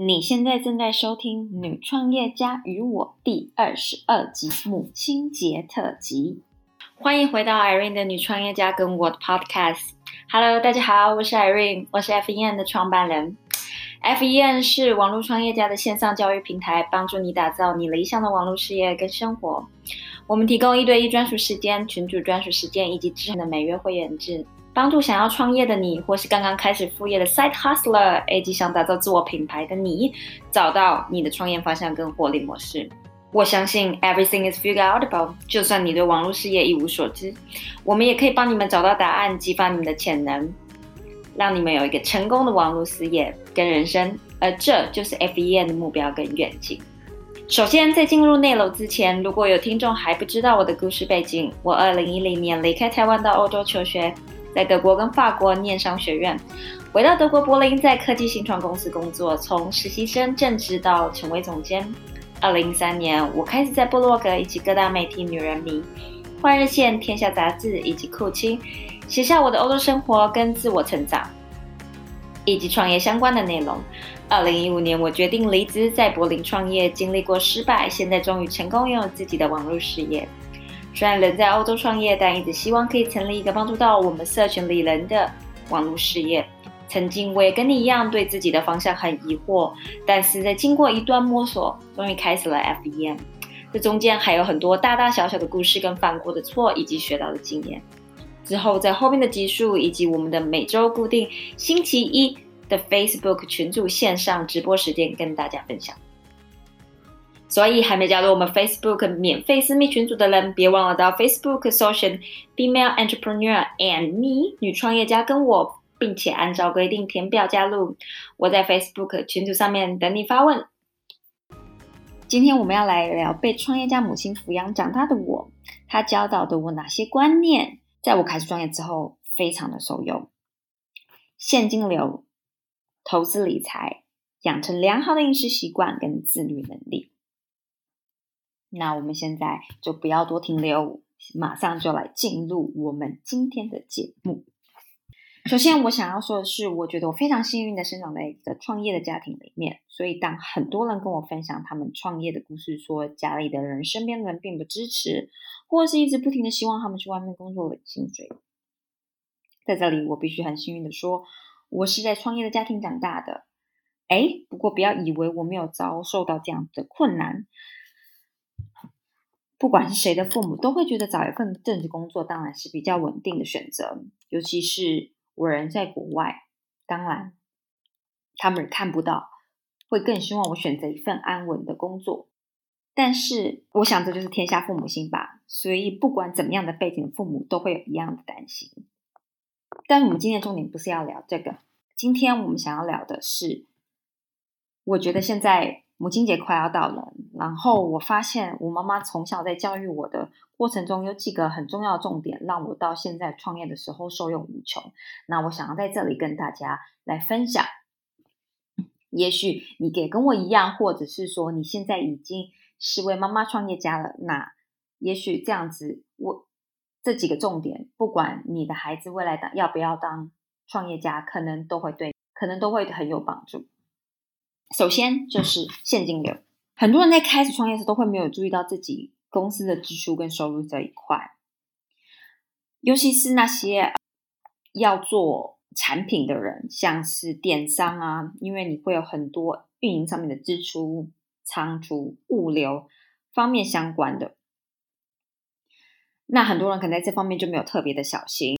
你现在正在收听《女创业家与我》第二十二集母亲节特辑。欢迎回到 Irene 的女创业家跟我的 Podcast。Hello，大家好，我是 Irene，我是 FEN 的创办人。FEN 是网络创业家的线上教育平台，帮助你打造你理想的网络事业跟生活。我们提供一对一专属时间、群主专属时间以及支撑的每月会员制。帮助想要创业的你，或是刚刚开始副业的 side hustler，以及想打造自我品牌的你，找到你的创业方向跟获利模式。我相信 everything is figureoutable。就算你对网络事业一无所知，我们也可以帮你们找到答案，激发你们的潜能，让你们有一个成功的网络事业跟人生。而这就是 FEN 的目标跟愿景。首先，在进入内楼之前，如果有听众还不知道我的故事背景，我2010年离开台湾到欧洲求学。在德国跟法国念商学院，回到德国柏林，在科技新创公司工作，从实习生正职到成为总监。二零一三年，我开始在部落格以及各大媒体《女人迷》、《换日线》、《天下杂志》以及酷青写下我的欧洲生活跟自我成长，以及创业相关的内容。二零一五年，我决定离职，在柏林创业，经历过失败，现在终于成功拥有自己的网络事业。虽然人在欧洲创业，但一直希望可以成立一个帮助到我们社群里人的网络事业。曾经我也跟你一样，对自己的方向很疑惑，但是在经过一段摸索，终于开始了 FEM。这中间还有很多大大小小的故事，跟犯过的错，以及学到的经验。之后在后面的集数，以及我们的每周固定星期一的 Facebook 群组线上直播时间，跟大家分享。所以还没加入我们 Facebook 免费私密群组的人，别忘了到 Facebook 搜寻 Female Entrepreneur and Me 女创业家跟我，并且按照规定填表加入。我在 Facebook 群组上面等你发问。今天我们要来聊被创业家母亲抚养长大的我，她教导的我哪些观念，在我开始创业之后非常的受用。现金流、投资理财、养成良好的饮食习惯跟自律能力。那我们现在就不要多停留，马上就来进入我们今天的节目。首先，我想要说的是，我觉得我非常幸运的生长在一个创业的家庭里面，所以当很多人跟我分享他们创业的故事，说家里的人、身边的人并不支持，或是一直不停的希望他们去外面工作领薪水，在这里我必须很幸运的说，我是在创业的家庭长大的。哎，不过不要以为我没有遭受到这样的困难。不管是谁的父母，都会觉得找一份正职工作当然是比较稳定的选择。尤其是我人在国外，当然他们看不到，会更希望我选择一份安稳的工作。但是我想这就是天下父母心吧。所以不管怎么样的背景，父母都会有一样的担心。但我们今天重点不是要聊这个，今天我们想要聊的是，我觉得现在。母亲节快要到了，然后我发现我妈妈从小在教育我的过程中有几个很重要的重点，让我到现在创业的时候受用无穷。那我想要在这里跟大家来分享。也许你也跟我一样，或者是说你现在已经是位妈妈创业家了，那也许这样子，我这几个重点，不管你的孩子未来当要不要当创业家，可能都会对，可能都会很有帮助。首先就是现金流，很多人在开始创业时都会没有注意到自己公司的支出跟收入这一块，尤其是那些要做产品的人，像是电商啊，因为你会有很多运营上面的支出、仓储、物流方面相关的，那很多人可能在这方面就没有特别的小心。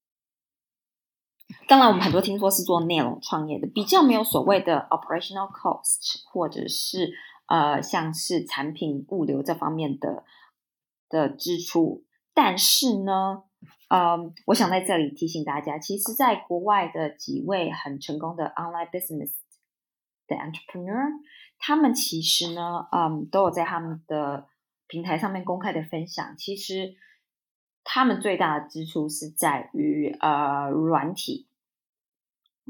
当然，我们很多听说是做内容创业的，比较没有所谓的 operational cost，或者是呃，像是产品物流这方面的的支出。但是呢，嗯，我想在这里提醒大家，其实，在国外的几位很成功的 online business 的 entrepreneur，他们其实呢，嗯，都有在他们的平台上面公开的分享，其实他们最大的支出是在于呃软体。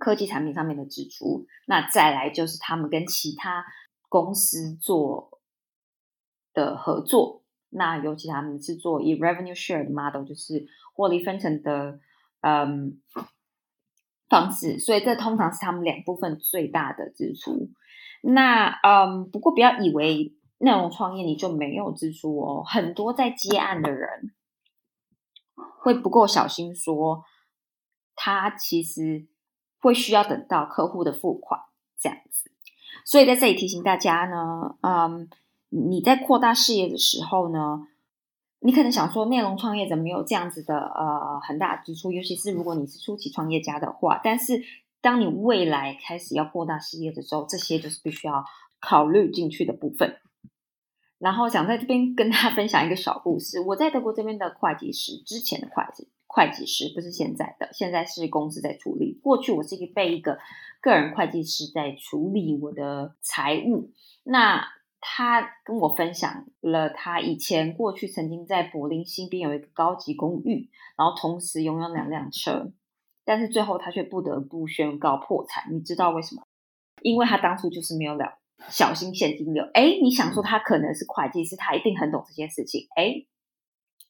科技产品上面的支出，那再来就是他们跟其他公司做的合作，那尤其他们是做以 revenue share 的 model，就是获利分成的嗯方式，所以这通常是他们两部分最大的支出。那嗯，不过不要以为内容创业你就没有支出哦，很多在接案的人会不够小心，说他其实会需要等到客户的付款这样子。所以在这里提醒大家呢，嗯，你在扩大事业的时候呢，你可能想说内容创业者没有这样子的呃很大支出，尤其是如果你是初期创业家的话。但是当你未来开始要扩大事业的时候，这些就是必须要考虑进去的部分。然后想在这边跟大家分享一个小故事，我在德国这边的会计师，之前的会计。会计师不是现在的，现在是公司在处理。过去我是一个被一个个人会计师在处理我的财务。那他跟我分享了他以前过去曾经在柏林新边有一个高级公寓，然后同时拥有两辆车，但是最后他却不得不宣告破产。你知道为什么？因为他当初就是没有了小心现金流。哎，你想说他可能是会计师，他一定很懂这件事情。哎。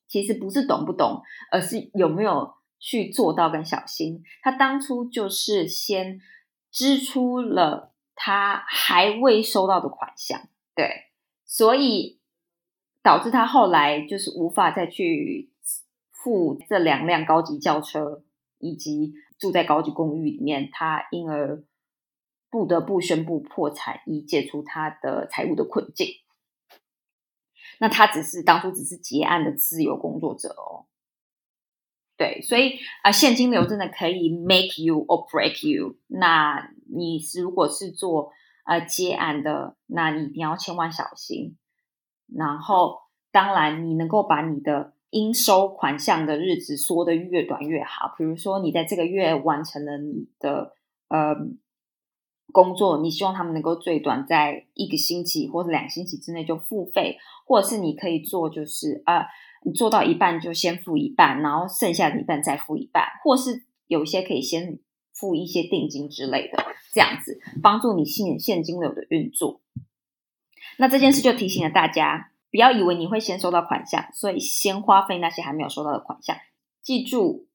其实不是懂不懂，而是有没有去做到跟小心。他当初就是先支出了他还未收到的款项，对，所以导致他后来就是无法再去付这两辆高级轿车，以及住在高级公寓里面，他因而不得不宣布破产，以解除他的财务的困境。那他只是当初只是结案的自由工作者哦，对，所以啊，现金流真的可以 make you or break you。那你如果是做呃结案的，那你一定要千万小心。然后，当然你能够把你的应收款项的日子缩得越短越好。比如说，你在这个月完成了你的呃。工作，你希望他们能够最短在一个星期或者两星期之内就付费，或者是你可以做，就是啊，你做到一半就先付一半，然后剩下的一半再付一半，或是有一些可以先付一些定金之类的，这样子帮助你现现金流的运作。那这件事就提醒了大家，不要以为你会先收到款项，所以先花费那些还没有收到的款项，记住。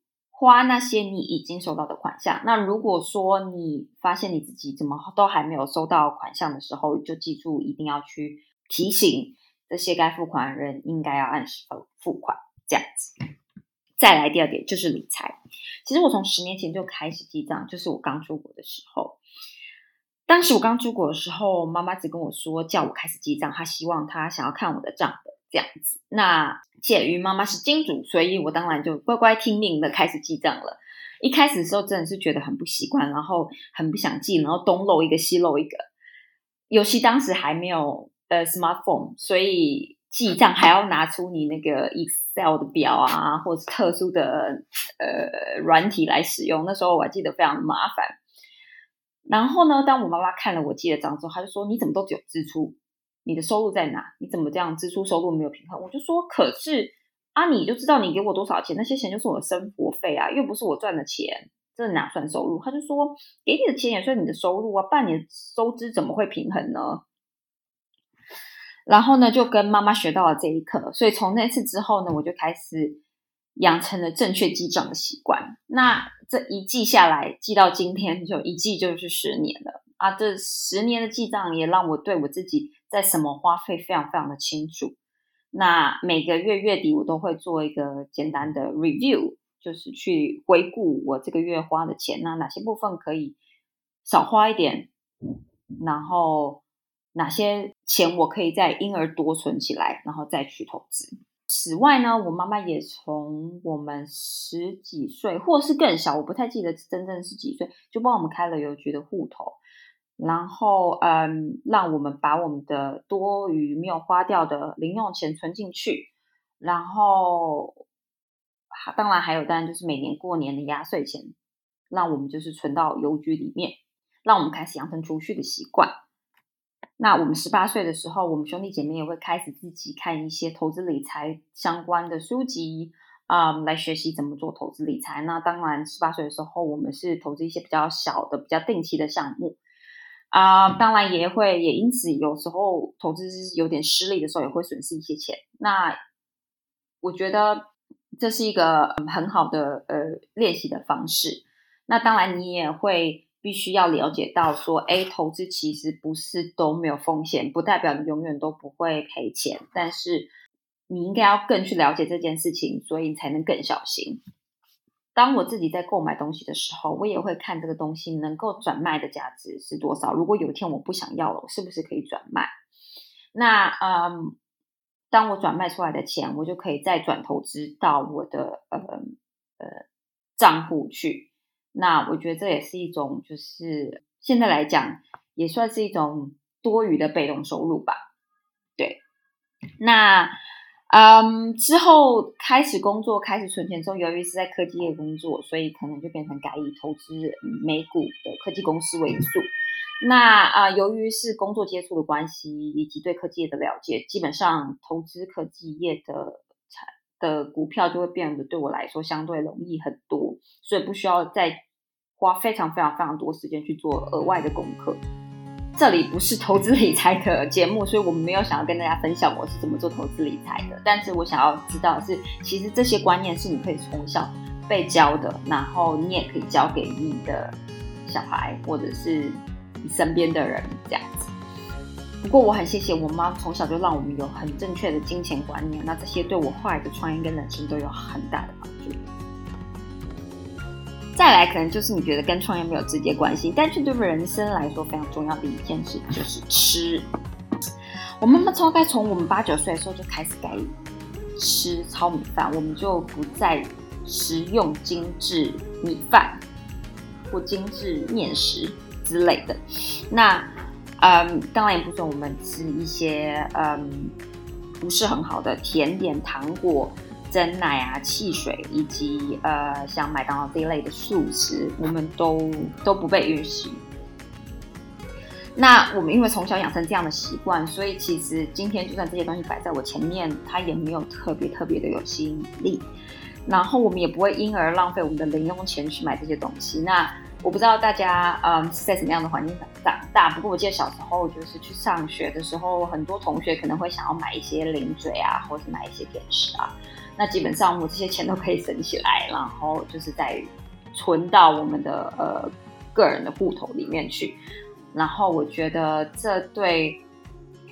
花那些你已经收到的款项。那如果说你发现你自己怎么都还没有收到款项的时候，就记住一定要去提醒这些该付款的人，应该要按时付款。这样子。再来第二点就是理财。其实我从十年前就开始记账，就是我刚出国的时候。当时我刚出国的时候，妈妈只跟我说叫我开始记账，她希望她想要看我的账本。这样子，那鉴于妈妈是金主，所以我当然就乖乖听命的开始记账了。一开始的时候真的是觉得很不习惯，然后很不想记，然后东漏一个西漏一个。尤其当时还没有呃 smartphone，所以记账还要拿出你那个 Excel 的表啊，或者是特殊的呃软体来使用。那时候我还记得非常麻烦。然后呢，当我妈妈看了我记的账之后，她就说：“你怎么都只有支出？”你的收入在哪？你怎么这样支出收入没有平衡？我就说，可是啊，你就知道你给我多少钱，那些钱就是我的生活费啊，又不是我赚的钱，这哪算收入？他就说，给你的钱也算你的收入啊，半年收支怎么会平衡呢？然后呢，就跟妈妈学到了这一课，所以从那次之后呢，我就开始养成了正确记账的习惯。那这一记下来，记到今天就一记就是十年了啊！这十年的记账也让我对我自己。在什么花费非常非常的清楚，那每个月月底我都会做一个简单的 review，就是去回顾我这个月花的钱，那哪些部分可以少花一点，然后哪些钱我可以再因而多存起来，然后再去投资。此外呢，我妈妈也从我们十几岁或是更小，我不太记得真正是几岁，就帮我们开了邮局的户头。然后，嗯，让我们把我们的多余没有花掉的零用钱存进去。然后，当然还有，当然就是每年过年的压岁钱，让我们就是存到邮局里面，让我们开始养成储蓄的习惯。那我们十八岁的时候，我们兄弟姐妹也会开始自己看一些投资理财相关的书籍啊，来学习怎么做投资理财。那当然，十八岁的时候，我们是投资一些比较小的、比较定期的项目。啊，当然也会，也因此有时候投资有点失利的时候，也会损失一些钱。那我觉得这是一个很好的呃练习的方式。那当然你也会必须要了解到说，哎，投资其实不是都没有风险，不代表你永远都不会赔钱，但是你应该要更去了解这件事情，所以你才能更小心。当我自己在购买东西的时候，我也会看这个东西能够转卖的价值是多少。如果有一天我不想要了，我是不是可以转卖？那嗯，当我转卖出来的钱，我就可以再转投资到我的呃呃账户去。那我觉得这也是一种，就是现在来讲，也算是一种多余的被动收入吧。对，那。嗯，之后开始工作，开始存钱之后，由于是在科技业工作，所以可能就变成改以投资美股的科技公司为主。那啊，由于是工作接触的关系，以及对科技业的了解，基本上投资科技业的产的股票就会变得对我来说相对容易很多，所以不需要再花非常非常非常多时间去做额外的功课。这里不是投资理财的节目，所以我们没有想要跟大家分享我是怎么做投资理财的。但是我想要知道的是，其实这些观念是你可以从小被教的，然后你也可以教给你的小孩或者是你身边的人这样子。不过我很谢谢我妈从小就让我们有很正确的金钱观念，那这些对我后来的创业跟人生都有很大的帮助。再来，可能就是你觉得跟创业没有直接关系，但是对人生来说非常重要的一件事就是吃。我妈妈超概从我们八九岁的时候就开始改吃糙米饭，我们就不再食用精致米饭或精致面食之类的。那，嗯，当然也不准我们吃一些嗯不是很好的甜点、糖果。蒸奶啊、汽水以及呃像麦当劳这一类的素食，我们都都不被允许。那我们因为从小养成这样的习惯，所以其实今天就算这些东西摆在我前面，它也没有特别特别的有吸引力。然后我们也不会因而浪费我们的零用钱去买这些东西。那我不知道大家嗯是在什么样的环境长大，不过我记得小时候就是去上学的时候，很多同学可能会想要买一些零嘴啊，或是买一些点食啊。那基本上我这些钱都可以省起来，然后就是在存到我们的呃个人的户头里面去。然后我觉得这对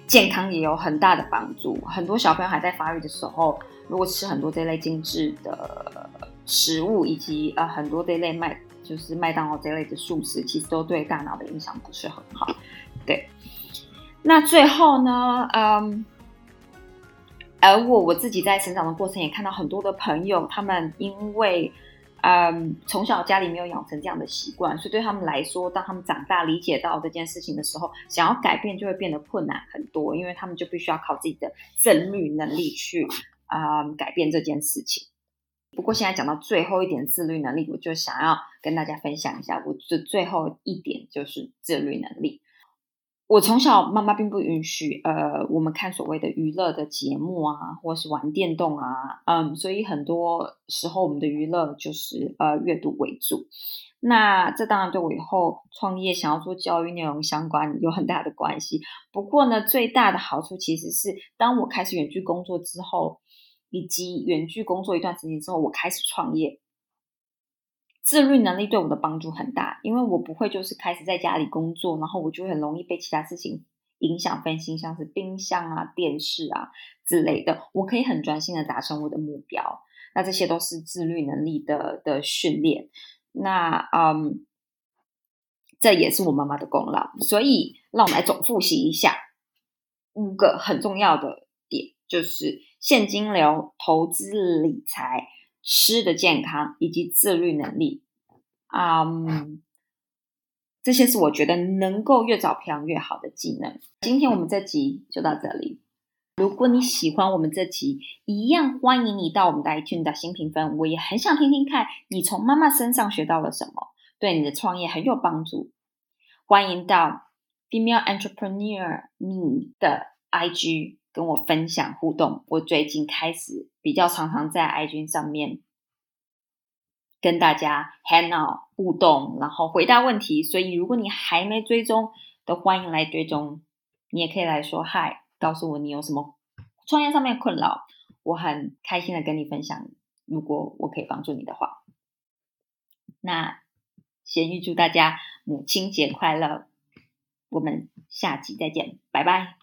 健康也有很大的帮助。很多小朋友还在发育的时候，如果吃很多这类精致的食物，以及呃很多这类麦就是麦当劳这类的素食，其实都对大脑的影响不是很好。对，那最后呢，嗯。而我我自己在成长的过程也看到很多的朋友，他们因为嗯从小家里没有养成这样的习惯，所以对他们来说，当他们长大理解到这件事情的时候，想要改变就会变得困难很多，因为他们就必须要靠自己的自律能力去啊改变这件事情。不过现在讲到最后一点自律能力，我就想要跟大家分享一下，我的最后一点就是自律能力。我从小妈妈并不允许，呃，我们看所谓的娱乐的节目啊，或是玩电动啊，嗯，所以很多时候我们的娱乐就是呃阅读为主。那这当然对我以后创业想要做教育内容相关有很大的关系。不过呢，最大的好处其实是当我开始远距工作之后，以及远距工作一段时间之后，我开始创业。自律能力对我的帮助很大，因为我不会就是开始在家里工作，然后我就很容易被其他事情影响分心，像是冰箱啊、电视啊之类的。我可以很专心的达成我的目标，那这些都是自律能力的的训练。那嗯，这也是我妈妈的功劳。所以让我们来总复习一下五个很重要的点，就是现金流、投资理财。吃的健康以及自律能力，啊，这些是我觉得能够越早培养越好的技能。今天我们这集就到这里。如果你喜欢我们这集，一样欢迎你到我们的 iTunes 打新评分。我也很想听听看你从妈妈身上学到了什么，对你的创业很有帮助。欢迎到 Female Entrepreneur Me 的 IG。跟我分享互动，我最近开始比较常常在 IG 上面跟大家 hang out 互动，然后回答问题。所以如果你还没追踪，都欢迎来追踪。你也可以来说嗨，告诉我你有什么创业上面困扰，我很开心的跟你分享。如果我可以帮助你的话，那。先预祝大家母亲节快乐！我们下集再见，拜拜。